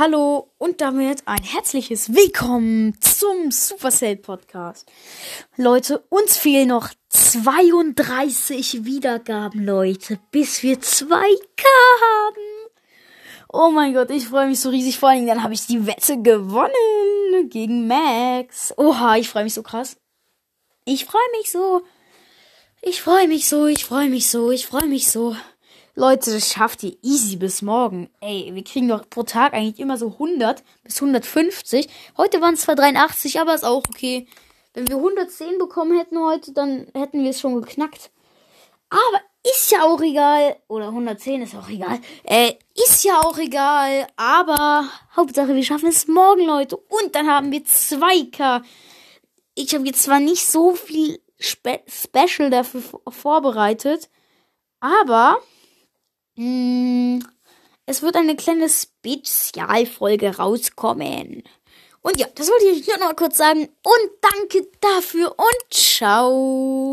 Hallo und damit ein herzliches Willkommen zum Supercell Podcast. Leute, uns fehlen noch 32 Wiedergaben, Leute, bis wir 2K haben. Oh mein Gott, ich freue mich so riesig. Vor allem, dann habe ich die Wette gewonnen gegen Max. Oha, ich freue mich so krass. Ich freue mich so. Ich freue mich so, ich freue mich so, ich freue mich so. Leute, das schafft ihr easy bis morgen. Ey, wir kriegen doch pro Tag eigentlich immer so 100 bis 150. Heute waren es zwar 83, aber ist auch okay. Wenn wir 110 bekommen hätten heute, dann hätten wir es schon geknackt. Aber ist ja auch egal. Oder 110 ist auch egal. Äh, ist ja auch egal. Aber Hauptsache, wir schaffen es morgen, Leute. Und dann haben wir 2K. Ich habe jetzt zwar nicht so viel Spe Special dafür vorbereitet. Aber es wird eine kleine Spezialfolge rauskommen. Und ja, das wollte ich nur noch kurz sagen. Und danke dafür und ciao.